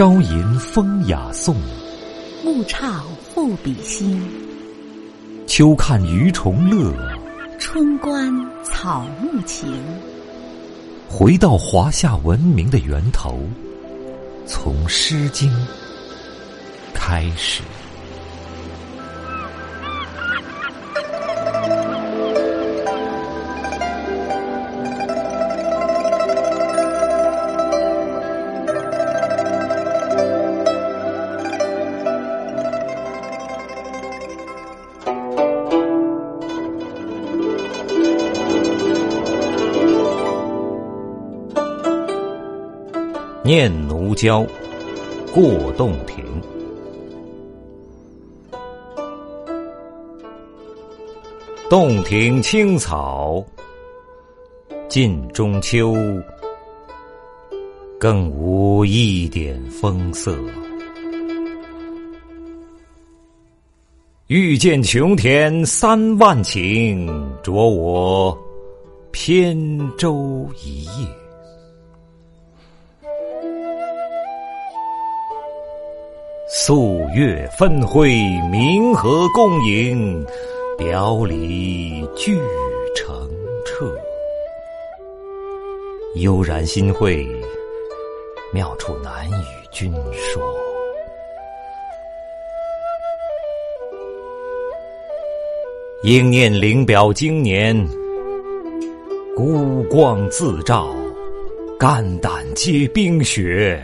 朝吟风雅颂，暮唱赋比兴。秋看鱼虫乐，春观草木情。回到华夏文明的源头，从《诗经》开始。念奴娇·过洞庭。洞庭青草近中秋，更无一点风色。欲见琼田三万顷，着我扁舟一叶。素月分辉，明和共影，表里俱澄澈。悠然心会，妙处难与君说。应念灵表经年，孤光自照，肝胆皆冰雪。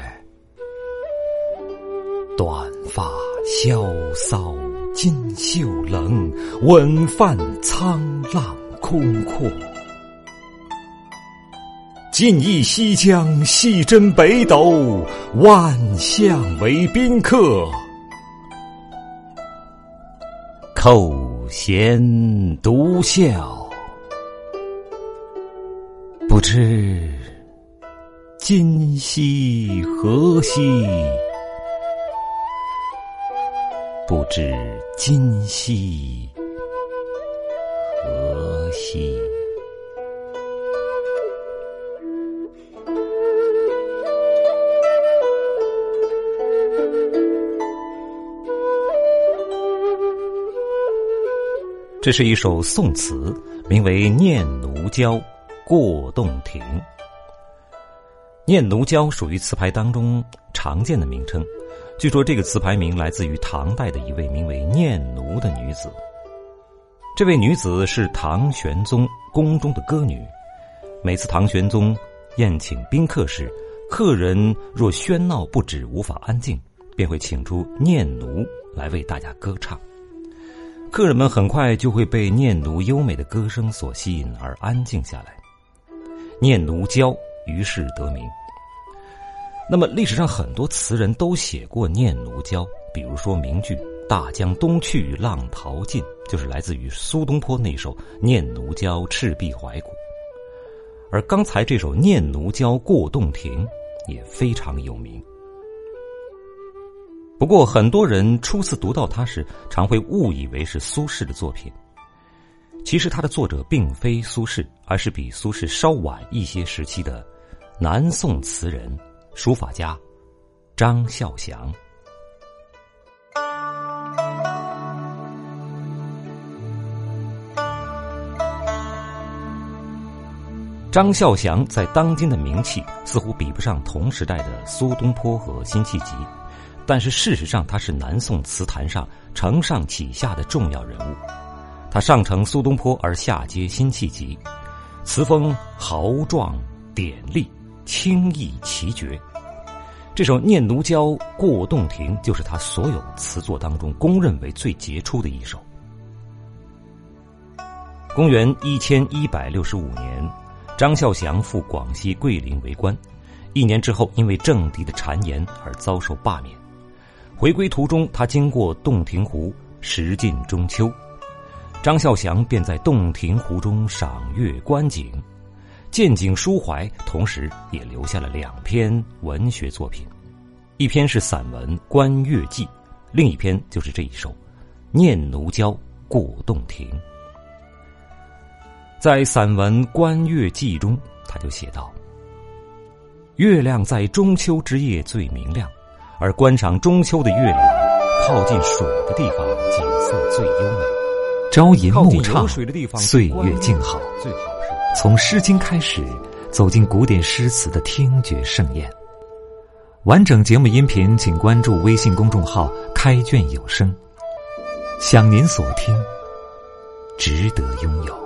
短发萧骚襟袖冷，稳饭沧浪空阔。尽忆西江细斟北斗，万象为宾客。扣舷独笑，不知今夕何夕。不知今夕何夕？这是一首宋词，名为《念奴娇·过洞庭》。念奴娇属于词牌当中常见的名称。据说这个词牌名来自于唐代的一位名为念奴的女子。这位女子是唐玄宗宫中的歌女，每次唐玄宗宴请宾客时，客人若喧闹不止，无法安静，便会请出念奴来为大家歌唱。客人们很快就会被念奴优美的歌声所吸引而安静下来，念奴娇于是得名。那么历史上很多词人都写过《念奴娇》，比如说名句“大江东去，浪淘尽”，就是来自于苏东坡那首《念奴娇·赤壁怀古》。而刚才这首《念奴娇·过洞庭》也非常有名。不过很多人初次读到它时，常会误以为是苏轼的作品。其实它的作者并非苏轼，而是比苏轼稍晚一些时期的南宋词人。书法家张孝祥。张孝祥在当今的名气似乎比不上同时代的苏东坡和辛弃疾，但是事实上他是南宋词坛上承上启下的重要人物。他上承苏东坡而下接辛弃疾，词风豪壮典丽。轻易奇绝，这首《念奴娇·过洞庭》就是他所有词作当中公认为最杰出的一首。公元一千一百六十五年，张孝祥赴广西桂林为官，一年之后因为政敌的谗言而遭受罢免。回归途中，他经过洞庭湖，时近中秋，张孝祥便在洞庭湖中赏月观景。见景抒怀，同时也留下了两篇文学作品，一篇是散文《观月记》，另一篇就是这一首《念奴娇·过洞庭》。在散文《观月记》中，他就写道：“月亮在中秋之夜最明亮，而观赏中秋的月亮，靠近水的地方景色最优美。朝吟暮唱，岁月静好。最好是从《诗经》开始，走进古典诗词的听觉盛宴。完整节目音频，请关注微信公众号“开卷有声”。想您所听，值得拥有。